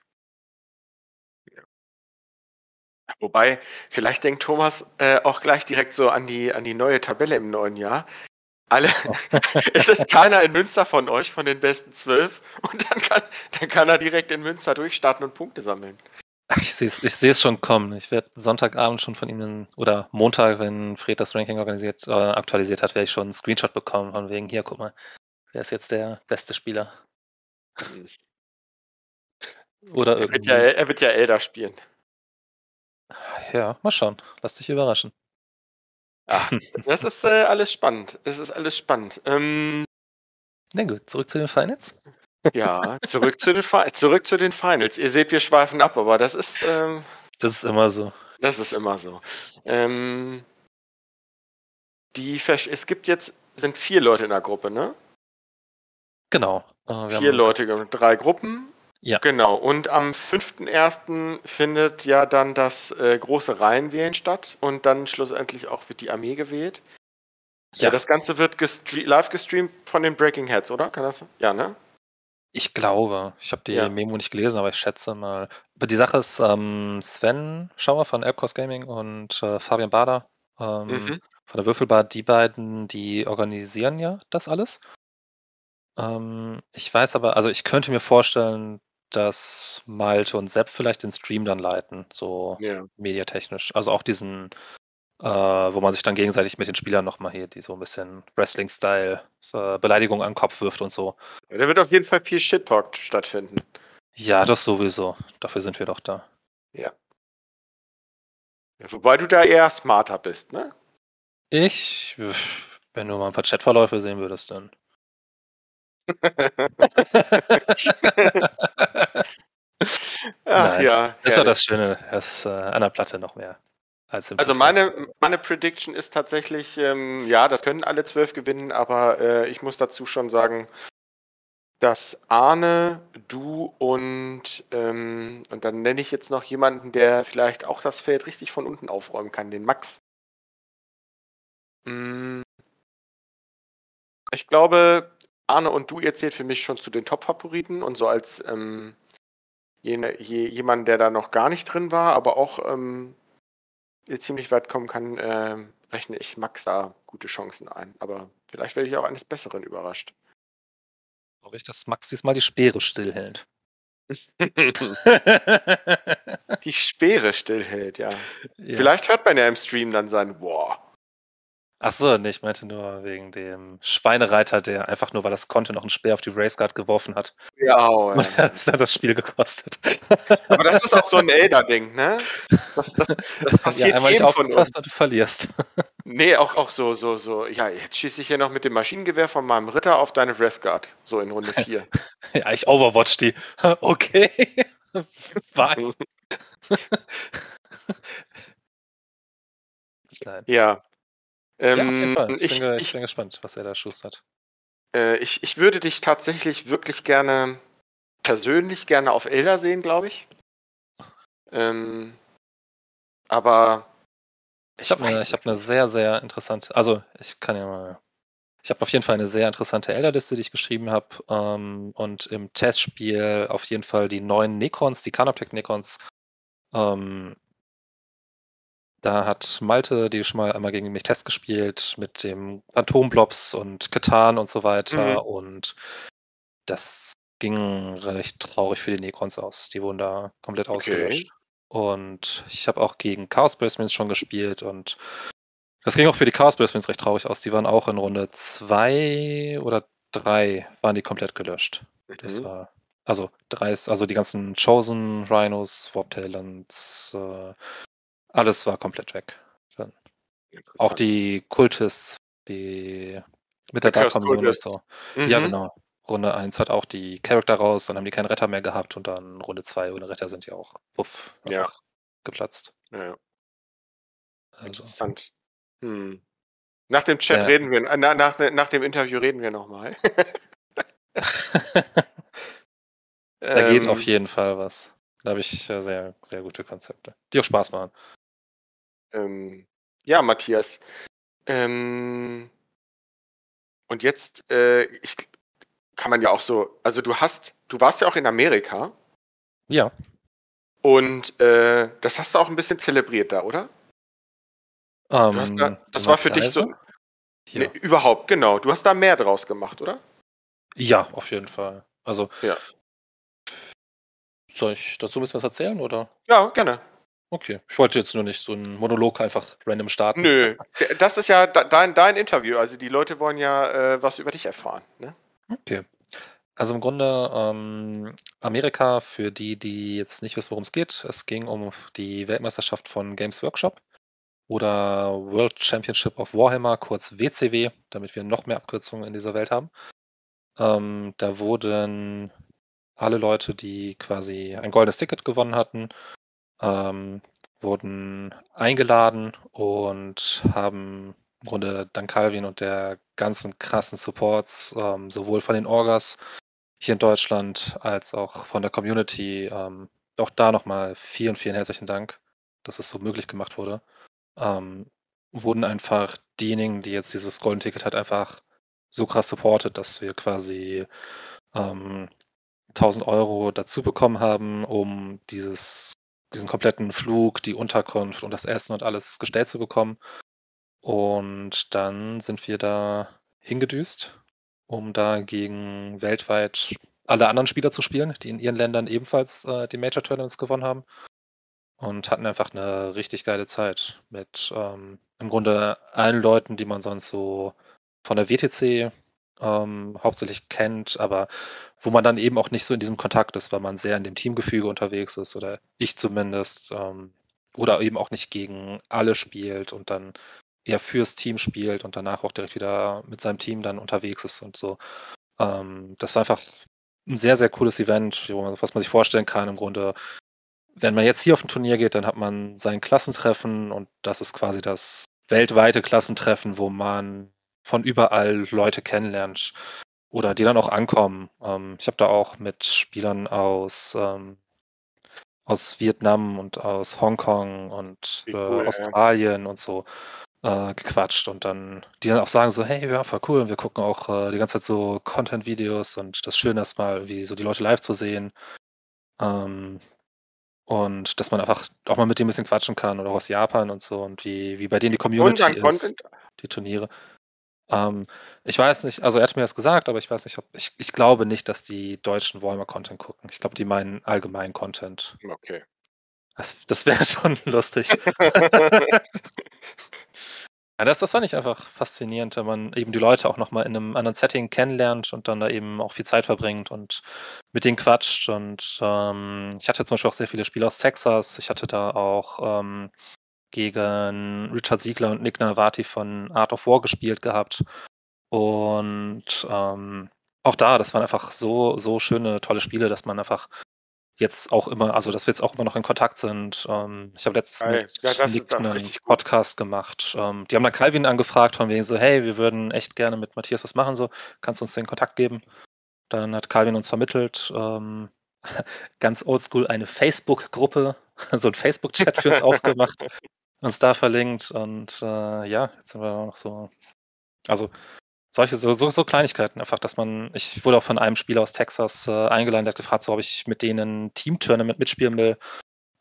Wobei, vielleicht denkt Thomas äh, auch gleich direkt so an die, an die neue Tabelle im neuen Jahr. Alle, es ist keiner in Münster von euch, von den besten zwölf, und dann kann, dann kann er direkt in Münster durchstarten und Punkte sammeln. Ach, ich sehe es ich seh's schon kommen. Ich werde Sonntagabend schon von ihm oder Montag, wenn Fred das Ranking organisiert, äh, aktualisiert hat, werde ich schon einen Screenshot bekommen von wegen, hier, guck mal, wer ist jetzt der beste Spieler? Oder Er wird irgendwie. ja, er wird ja Elder spielen. Ja, mal schauen. Lass dich überraschen. Ah, das ist äh, alles spannend. Das ist alles spannend. Ähm, Na gut, zurück zu den Finals. Ja, zurück zu, den Fi- zurück zu den Finals. Ihr seht, wir schweifen ab, aber das ist, ähm, Das ist immer so. das ist immer so. Ähm, die Versch es gibt jetzt, sind vier Leute in der Gruppe, ne? Genau. Äh, Vier Leute und drei Gruppen. Ja. Genau. Und am 5.1. findet ja dann das äh, große Reihenwählen statt und dann schlussendlich auch wird die Armee gewählt. Ja, Ja. das Ganze wird gestre live gestreamt von den Breaking Heads, oder? Kann das? Ja, ne? Ich glaube, ich habe die Ja. Memo nicht gelesen, aber ich schätze mal. Aber die Sache ist, ähm, Sven Schauer von Elbcross Gaming und äh, Fabian Bader ähm, Mhm. von der Würfelbar, die beiden, die organisieren ja das alles. Ähm, ich weiß aber, also ich könnte mir vorstellen, dass Malte und Sepp vielleicht den Stream dann leiten, so Ja. mediatechnisch. Also auch diesen, äh, wo man sich dann gegenseitig mit den Spielern nochmal hier, die so ein bisschen Wrestling-Style äh, Beleidigungen an den Kopf wirft und so. Da wird auf jeden Fall viel Shit-Talk stattfinden. Ja, das sowieso. Dafür sind wir doch da. Ja, wobei du da eher smarter bist, ne? Ich, wenn du mal ein paar Chatverläufe sehen würdest, dann. Ach Nein, ja. ist doch das Schöne, das äh, an der Platte noch mehr als Also meine, meine Prediction ist tatsächlich, ähm, ja, das können alle zwölf gewinnen, aber äh, ich muss dazu schon sagen, dass Arne, du und, ähm, und dann nenne ich jetzt noch jemanden, der vielleicht auch das Feld richtig von unten aufräumen kann, den Max. Mm, Ich glaube, Arne und du, ihr zählt für mich schon zu den Top-Favoriten und so als ähm, jene, je, jemand, der da noch gar nicht drin war, aber auch ähm, ziemlich weit kommen kann, ähm, rechne ich Max da gute Chancen ein. Aber vielleicht werde ich auch eines Besseren überrascht. glaube ich, dass Max diesmal die Speere stillhält. Die Speere stillhält, ja. ja. Vielleicht hört man ja im Stream dann sein Wow. Ach so, nee, ich meinte nur wegen dem Schweinereiter, der einfach nur, weil das konnte, noch einen Speer auf die Raceguard geworfen hat. Ja, oh, Und das hat das Spiel gekostet. aber das ist auch so ein Elder-Ding, ne? Das, das, das passiert ja, einmal nicht jedem von aufgepasst uns. du verlierst. Nee, auch, auch so, so, so. Ja, jetzt schieße ich hier noch mit dem Maschinengewehr von meinem Ritter auf deine Raceguard. So in Runde 4. ja, ich overwatch die. Okay. War. Nein. ja. Ja, auf jeden Ähm, Fall. Ich, ich, bin, ich ich, bin gespannt, was er da schustert. äh, ich, ich würde dich tatsächlich wirklich gerne, persönlich gerne auf Elder sehen, glaube ich. Ähm, aber Ich habe eine, ich hab eine sehr, sehr interessante, also ich kann ja mal, ich habe auf jeden Fall eine sehr interessante Elder-Liste, die ich geschrieben habe ähm, und im Testspiel auf jeden Fall die neuen Necrons, die Canoptech Necrons. Ähm, da hat Malte die schon mal einmal gegen mich Test gespielt mit dem Phantomblobs und Katan und so weiter Mhm. und das ging recht traurig für die Necrons aus. Die wurden da komplett Okay. ausgelöscht. Und ich habe auch gegen Chaos Basements schon gespielt und das ging auch für die Chaos Basements recht traurig aus. Die waren auch in Runde zwei oder drei waren die komplett gelöscht. Das Mhm. war, also drei also die ganzen Chosen, Rhinos, Warp Talents, äh, alles war komplett weg. Auch die Kultists, die mit Der der Dark und so. Ja, Mhm. genau. Runde 1 hat auch die Charakter raus, dann haben die keinen Retter mehr gehabt und dann Runde 2 ohne Retter sind die auch puff, Ja. einfach geplatzt. Ja, ja. Also, Interessant. Hm. Nach dem Chat Ja. reden wir, na, nach, nach dem Interview reden wir nochmal. da geht Ähm, auf jeden Fall was. Da habe ich äh, sehr, sehr gute Konzepte, die auch Spaß machen. Ähm, ja, Matthias. Ähm, und jetzt, äh, ich, kann man ja auch so, also du hast, du warst ja auch in Amerika Ja, und äh, das hast du auch ein bisschen zelebriert da, oder? ähm, hast da, das du war für dich so, Reise? Ja. nee, überhaupt, genau. Du hast da mehr draus gemacht, oder? ja, auf jeden Fall. Also Ja. Soll ich dazu ein bisschen was erzählen, oder? Ja, gerne. Okay, ich wollte jetzt nur nicht so einen Monolog einfach random starten. Nö, das ist ja dein, dein Interview. Also die Leute wollen ja äh, was über dich erfahren. Ne? Okay. Also im Grunde ähm, Amerika, für die, die jetzt nicht wissen, worum es geht, es ging um die Weltmeisterschaft von Games Workshop oder World Championship of Warhammer, kurz WCW, damit wir noch mehr Abkürzungen in dieser Welt haben. Ähm, da wurden alle Leute, die quasi ein goldenes Ticket gewonnen hatten, ähm, wurden eingeladen und haben im Grunde dank Calvin und der ganzen krassen Supports, ähm, sowohl von den Orgas hier in Deutschland als auch von der Community, ähm, auch da nochmal vielen, vielen herzlichen Dank, dass es so möglich gemacht wurde. Ähm, wurden einfach diejenigen, die jetzt dieses Golden Ticket hat, einfach so krass supportet, dass wir quasi ähm, 1000 Euro dazu bekommen haben, um dieses diesen kompletten Flug, die Unterkunft und das Essen und alles gestellt zu bekommen. Und dann sind wir da hingedüst, um da gegen weltweit alle anderen Spieler zu spielen, die in ihren Ländern ebenfalls äh, die Major Tournaments gewonnen haben. Und hatten einfach eine richtig geile Zeit mit ähm, im Grunde allen Leuten, die man sonst so von der WTC ähm, hauptsächlich kennt, aber wo man dann eben auch nicht so in diesem Kontakt ist, weil man sehr in dem Teamgefüge unterwegs ist oder ich zumindest ähm, oder eben auch nicht gegen alle spielt und dann eher fürs Team spielt und danach auch direkt wieder mit seinem Team dann unterwegs ist und so. Ähm, das war einfach ein sehr, sehr cooles Event, was man sich vorstellen kann. Im Grunde, wenn man jetzt hier auf ein Turnier geht, dann hat man sein Klassentreffen und das ist quasi das weltweite Klassentreffen, wo man von überall Leute kennenlernt oder die dann auch ankommen. Ähm, ich habe da auch mit Spielern aus, ähm, aus Vietnam und aus Hongkong und äh, cool, Australien ja. und so äh, gequatscht und dann die dann auch sagen so, hey, ja, voll cool, und wir gucken auch äh, die ganze Zeit so Content-Videos und das Schöne ist mal, wie so die Leute live zu sehen. Ähm, und dass man einfach auch mal mit denen ein bisschen quatschen kann oder auch aus Japan und so und wie, wie bei denen die Community ist, Content? die Turniere. Ähm, ich weiß nicht, also er hat mir das gesagt, aber ich weiß nicht, ob ich, ich glaube nicht, dass die Deutschen Warhammer Content gucken. Ich glaube, die meinen allgemeinen Content. Okay. Das, das wäre schon lustig. ja, das, das fand ich einfach faszinierend, wenn man eben die Leute auch nochmal in einem anderen Setting kennenlernt und dann da eben auch viel Zeit verbringt und mit denen quatscht. Und ähm, ich hatte zum Beispiel auch sehr viele Spiele aus Texas. Ich hatte da auch ähm, gegen Richard Siegler und Nick Navati von Art of War gespielt gehabt. Und ähm, auch da, das waren einfach so, so schöne, tolle Spiele, dass man einfach jetzt auch immer, also dass wir jetzt auch immer noch in Kontakt sind. Ähm, ich habe letztens mit ja, einen Podcast gemacht. Ähm, die haben dann Calvin angefragt, von wegen so, hey, wir würden echt gerne mit Matthias was machen, so, kannst du uns den Kontakt geben? Dann hat Calvin uns vermittelt, ähm, ganz oldschool eine Facebook-Gruppe, so ein Facebook-Chat für uns aufgemacht, uns da verlinkt und äh, ja, jetzt sind wir noch so. Also solche so, so, so, Kleinigkeiten einfach, dass man, ich wurde auch von einem Spieler aus Texas äh, eingeladen, der hat gefragt, so ob ich mit denen Team-Tournament mitspielen will.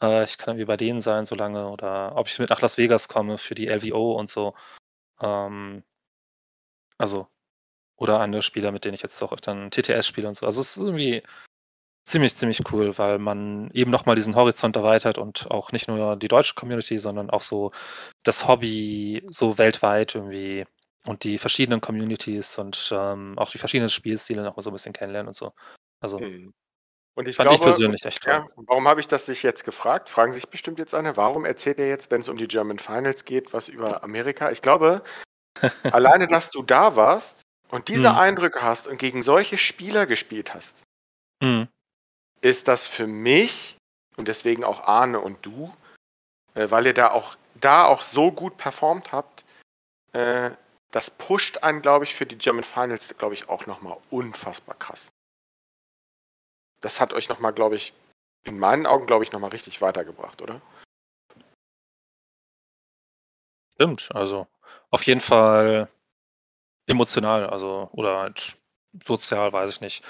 Äh, ich kann irgendwie bei denen sein, so lange, oder ob ich mit nach Las Vegas komme für die LVO und so. Ähm, also, oder andere Spieler, mit denen ich jetzt auch dann TTS spiele und so. Also es ist irgendwie ziemlich, ziemlich cool, weil man eben nochmal diesen Horizont erweitert und auch nicht nur die deutsche Community, sondern auch so das Hobby so weltweit irgendwie und die verschiedenen Communities und ähm, auch die verschiedenen Spielstile noch mal so ein bisschen kennenlernen und so. Also hm. und ich fand glaube, ich persönlich echt toll. Ja, warum habe ich das sich jetzt gefragt? Fragen sich bestimmt jetzt eine. Warum erzählt er jetzt, wenn es um die German Finals geht, was über Amerika? Ich glaube, alleine, dass du da warst und diese hm. Eindrücke hast und gegen solche Spieler gespielt hast, hm ist das für mich und deswegen auch Arne und du, äh, weil ihr da auch da auch so gut performt habt, äh, das pusht einen, glaube ich, für die German Finals, glaube ich, auch nochmal unfassbar krass. Das hat euch nochmal, glaube ich, in meinen Augen, glaube ich, nochmal richtig weitergebracht, oder? Stimmt, also auf jeden Fall emotional, also oder halt sozial, weiß ich nicht.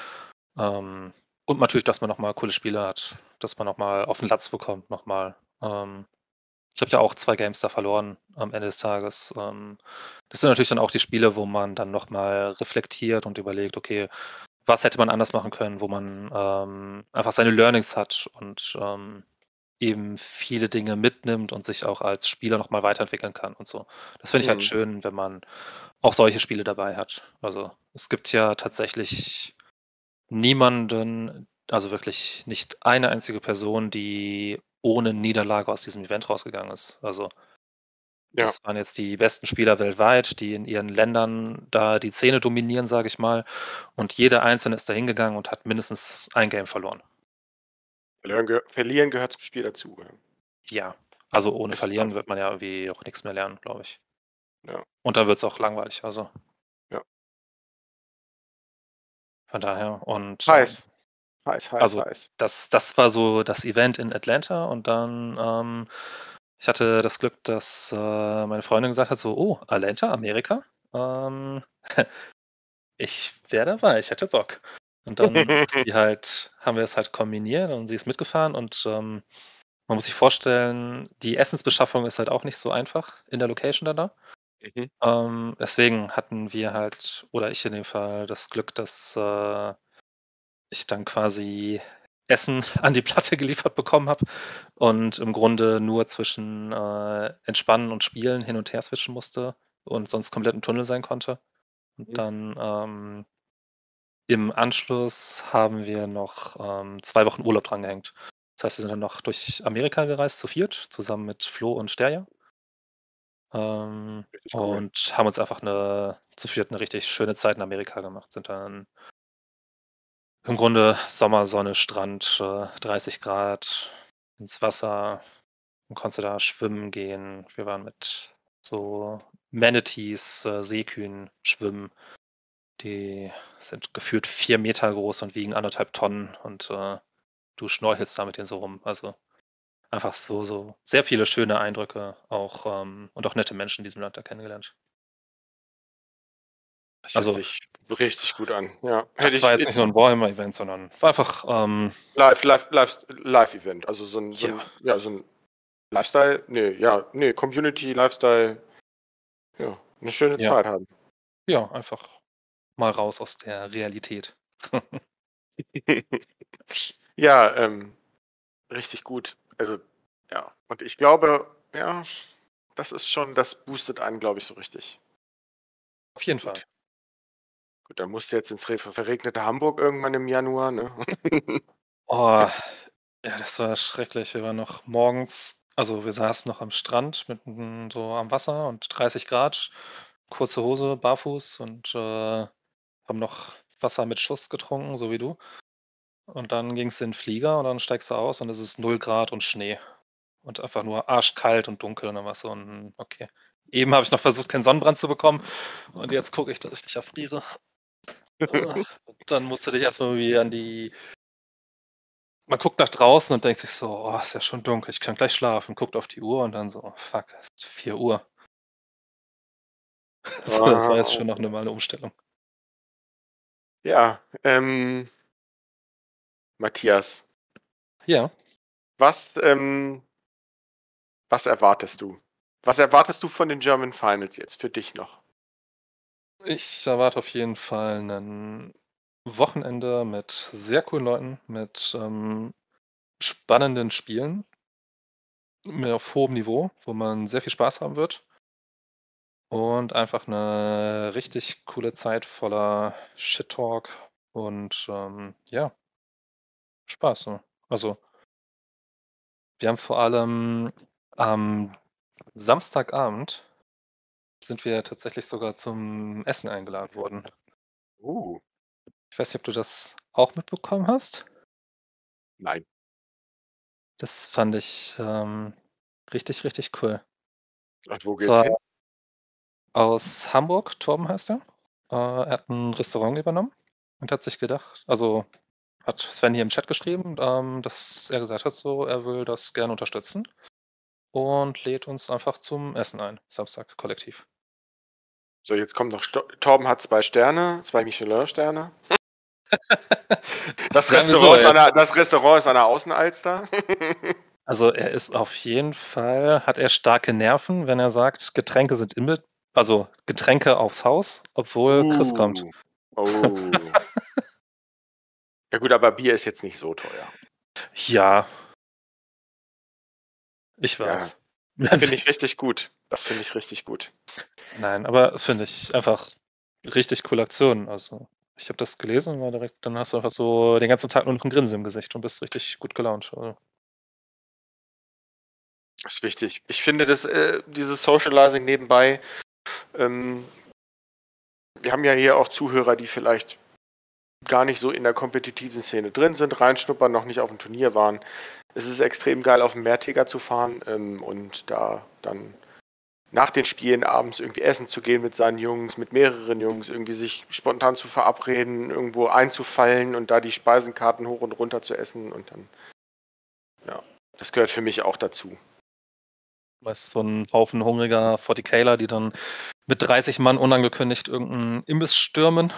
Ähm, und natürlich, dass man nochmal coole Spiele hat, dass man nochmal auf den Latz bekommt, nochmal. Ähm, ich habe ja auch zwei Games da verloren am Ende des Tages. Ähm, das sind natürlich dann auch die Spiele, wo man dann nochmal reflektiert und überlegt, okay, was hätte man anders machen können, wo man ähm, einfach seine Learnings hat und ähm, eben viele Dinge mitnimmt und sich auch als Spieler nochmal weiterentwickeln kann und so. Das finde ich halt Mhm. schön, wenn man auch solche Spiele dabei hat. Also es gibt ja tatsächlich niemanden, also wirklich nicht eine einzige Person, die ohne Niederlage aus diesem Event rausgegangen ist. Also Ja. das waren jetzt die besten Spieler weltweit, die in ihren Ländern da die Szene dominieren, sage ich mal. Und jeder Einzelne ist da hingegangen und hat mindestens ein Game verloren. Verlieren, ge verlieren gehört zum Spiel dazu. Ja. Also ohne Verlieren wird man ja irgendwie auch nichts mehr lernen, glaube ich. Ja. Und dann wird es auch langweilig, also. Von daher und ähm, Heiß. Heiß, heiß, Also heiß. das, das war so das Event in Atlanta und dann, ähm, ich hatte das Glück, dass äh, meine Freundin gesagt hat, so, oh, Atlanta, Amerika, ähm, ich wäre dabei, ich hätte Bock. Und dann halt, haben wir es halt kombiniert und sie ist mitgefahren und ähm, man muss sich vorstellen, die Essensbeschaffung ist halt auch nicht so einfach in der Location da. Mhm. Ähm, deswegen hatten wir halt, oder ich in dem Fall, das Glück, dass äh, ich dann quasi Essen an die Platte geliefert bekommen habe und im Grunde nur zwischen äh, Entspannen und Spielen hin und her switchen musste und sonst komplett im Tunnel sein konnte. Und Mhm. dann ähm, im Anschluss haben wir noch ähm, zwei Wochen Urlaub dran gehängt. Das heißt, wir sind dann noch durch Amerika gereist, zu viert, zusammen mit Flo und Sterja. Ähm, cool. und haben uns einfach eine, zu viert eine richtig schöne Zeit in Amerika gemacht. Sind dann im Grunde Sommer, Sonne, Strand, äh, 30 Grad, ins Wasser. Dann konntest da schwimmen gehen. Wir waren mit so Manatees, äh, Seekühen schwimmen. Die sind gefühlt vier Meter groß und wiegen anderthalb Tonnen und äh, du schnorchelst da mit denen so rum. Also einfach so, so sehr viele schöne Eindrücke auch ähm, und auch nette Menschen in diesem Land da kennengelernt. Das Also- sich richtig gut an. Ja. Das Hätte ich war jetzt nicht nur ein Warhammer-Event, sondern war einfach, ähm, Live, live, live, live Event. Also so ein, so ein, Ja. ja, so ein Lifestyle, nee, ja, nee, Community, Lifestyle. Ja, eine schöne Ja. Zeit haben. ja, einfach mal raus aus der Realität. ja, ähm, richtig gut. Also, ja. Und ich glaube, ja, das ist schon, das boostet einen, glaube ich, so richtig. Auf jeden. Fall. Gut, dann musst du jetzt ins re- verregnete Hamburg irgendwann im Januar, ne? Oh, ja, das war schrecklich. Wir waren noch morgens, also wir saßen noch am Strand mit so am Wasser und 30 Grad, kurze Hose, barfuß und äh, haben noch Wasser mit Schuss getrunken, so wie du. Und dann ging es in den Flieger und dann steigst du aus und es ist 0 Grad und Schnee. Und einfach nur arschkalt und dunkel und dann war so ein, okay. Eben habe ich noch versucht, keinen Sonnenbrand zu bekommen und jetzt gucke ich, dass ich nicht erfriere. Und dann musst du dich erstmal irgendwie an die. Man guckt nach draußen und denkt sich so, oh, ist ja schon dunkel, ich kann gleich schlafen. Guckt auf die Uhr und dann so, fuck, es ist 4 Uhr. Also, das war jetzt schon noch eine mal eine Umstellung. Ja, ähm, Matthias, Ja, was, ähm, was erwartest du? Was erwartest du von den German Finals jetzt für dich noch? ich erwarte auf jeden Fall ein Wochenende mit sehr coolen Leuten, mit ähm, spannenden Spielen, mit auf hohem Niveau, wo man sehr viel Spaß haben wird. Und einfach eine richtig coole Zeit voller Shit-Talk und ähm, ja, Spaß. Ne? Also, wir haben vor allem am Samstagabend sind wir tatsächlich sogar zum Essen eingeladen worden. Uh, Ich weiß nicht, ob du das auch mitbekommen hast. nein. Das fand ich ähm, richtig, richtig cool. Und wo geht's Zwar hin? aus Hamburg, Torben heißt er. Äh, er hat ein Restaurant übernommen und hat sich gedacht, also hat Sven hier im Chat geschrieben, ähm, dass er gesagt hat, so er will das gerne unterstützen und lädt uns einfach zum Essen ein, Samstag kollektiv. So, jetzt kommt noch, Sto Torben hat zwei Sterne, zwei Michelin-Sterne. Das Restaurant, so, ist an ist- der, das Restaurant ist an der Außenalster. Also er ist auf jeden Fall, hat er starke Nerven, wenn er sagt, Getränke sind im, also Getränke aufs Haus, obwohl Chris kommt. Uh, Oh. Ja gut, aber Bier ist jetzt nicht so teuer. Ja. Ich weiß. Ja, finde ich richtig gut. Das finde ich richtig gut. Nein, aber finde ich einfach richtig coole Aktion. Also, ich habe das gelesen und war direkt, dann hast du einfach so den ganzen Tag nur noch ein Grinsen im Gesicht und bist richtig gut gelaunt. Also. Das ist wichtig. Ich finde, dass äh, dieses Socializing nebenbei, ähm, wir haben ja hier auch Zuhörer, die vielleicht gar nicht so in der kompetitiven Szene drin sind, reinschnuppern, noch nicht auf dem Turnier waren. Es ist extrem geil, auf dem Mehrtäger zu fahren ähm, und da dann nach den Spielen abends irgendwie essen zu gehen mit seinen Jungs, mit mehreren Jungs, irgendwie sich spontan zu verabreden, irgendwo einzufallen und da die Speisenkarten hoch und runter zu essen und dann, ja, das gehört für mich auch dazu. Weißt so ein Haufen hungriger 40 die dann mit 30 Mann unangekündigt irgendeinen Imbiss stürmen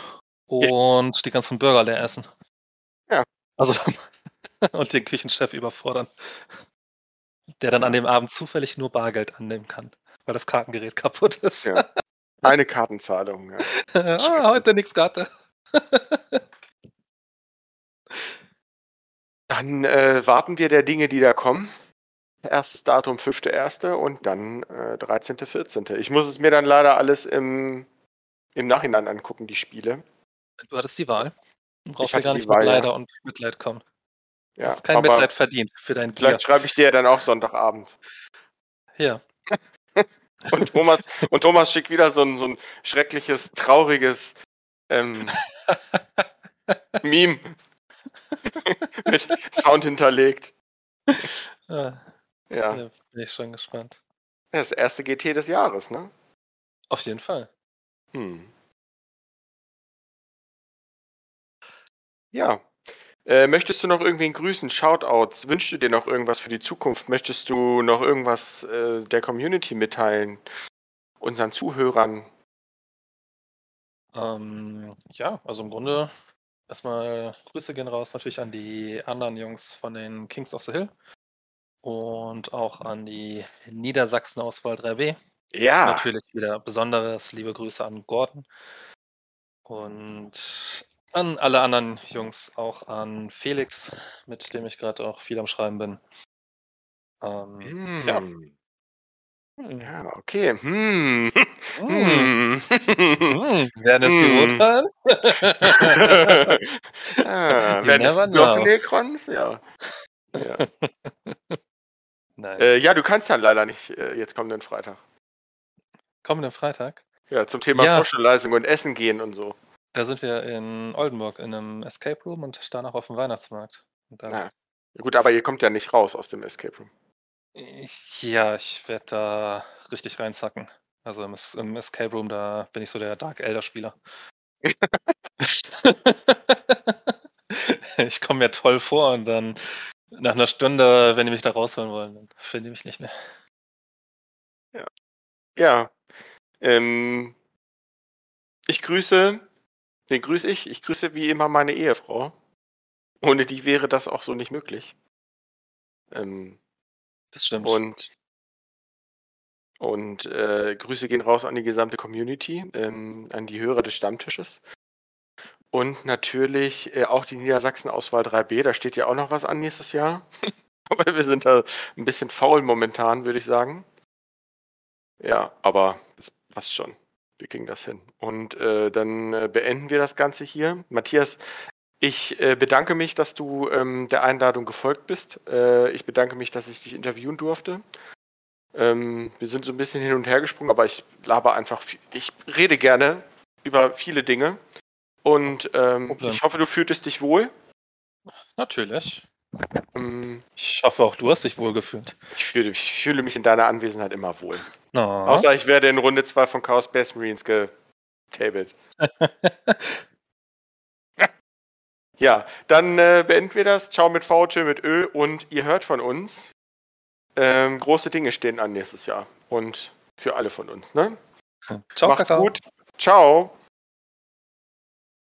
und ja. die ganzen Burger leer essen. Ja. Also und den Küchenchef überfordern. Der dann an dem Abend zufällig nur Bargeld annehmen kann, weil das Kartengerät kaputt ist. Ja. Eine Kartenzahlung, ja. ah, heute nichts Karte. Dann äh, warten wir der Dinge, die da kommen. Erstes Datum 5.1. und dann äh, 13.14. Ich muss es mir dann leider alles im, im Nachhinein angucken, die Spiele. Du hattest die Wahl. Du brauchst ja gar nicht Wahl, mit Leider ja. und Mitleid kommen. Ja, du hast kein Mitleid verdient für dein Gier. Vielleicht schreibe ich dir ja dann auch Sonntagabend. Ja. und, Thomas, und Thomas schickt wieder so ein, so ein schreckliches, trauriges ähm, Meme mit Sound hinterlegt. Ah. Ja. ja. Bin ich schon gespannt. Das erste GT des Jahres, ne? Auf jeden Fall. Hm. Ja. Äh, möchtest du noch irgendwen grüßen? Shoutouts? Wünschst du dir noch irgendwas für die Zukunft? Möchtest du noch irgendwas äh, der Community mitteilen? Unseren Zuhörern? Ähm, ja, also im Grunde erstmal Grüße gehen raus natürlich an die anderen Jungs von den Kings of the Hill und auch an die Niedersachsen-Auswahl 3B. Ja. Natürlich wieder besonderes liebe Grüße an Gordon und an alle anderen Jungs, auch an Felix, mit dem ich gerade auch viel am Schreiben bin. Ähm, mm. Ja. Hm. Ja, okay. Hm. Hm. Hm. Werden es die Urteilen? ah, werden es doch Necrons? Ja. Ja. Äh, ja, du kannst ja leider nicht äh, jetzt kommenden Freitag. Kommenden Freitag? Ja, zum Thema ja. Socializing und Essen gehen und so. Da sind wir in Oldenburg in einem Escape Room und danach auf dem Weihnachtsmarkt. Ja. Gut, aber ihr kommt ja nicht raus aus dem Escape Room. Ich, ja, ich werde da richtig reinzacken. Also im, im, Escape Room, da bin ich so der Dark Elder Spieler. ich komme mir toll vor und dann nach einer Stunde, wenn die mich da rausholen wollen, dann finde ich mich nicht mehr. Ja. Ja. Ähm, ich grüße, wen grüße ich? Ich grüße wie immer meine Ehefrau. Ohne die wäre das auch so nicht möglich. Ähm, das stimmt. Und, und äh, Grüße gehen raus an die gesamte Community, ähm, an die Hörer des Stammtisches. Und natürlich äh, auch die Niedersachsen-Auswahl 3b, da steht ja auch noch was an nächstes Jahr. aber wir sind da ein bisschen faul momentan, würde ich sagen. Ja, aber das passt schon. Wir kriegen das hin. Und äh, dann äh, beenden wir das Ganze hier. Matthias, ich äh, bedanke mich, dass du ähm, der Einladung gefolgt bist. Äh, ich bedanke mich, dass ich dich interviewen durfte. Ähm, wir sind so ein bisschen hin und her gesprungen, aber ich laber einfach, ich rede gerne über viele Dinge. Und ähm, ich hoffe, du fühltest dich wohl. Natürlich. Ähm, ich hoffe, auch du hast dich wohl gefühlt. Ich fühle, ich fühle mich in deiner Anwesenheit immer wohl. Oh. Außer ich werde in Runde 2 von Chaos Best Marines getabelt. ja, dann äh, beenden wir das. Ciao mit V, chill mit Ö und ihr hört von uns. Ähm, große Dinge stehen an nächstes Jahr. Und für alle von uns, ne? Ciao, Macht's Kakao. gut. Ciao.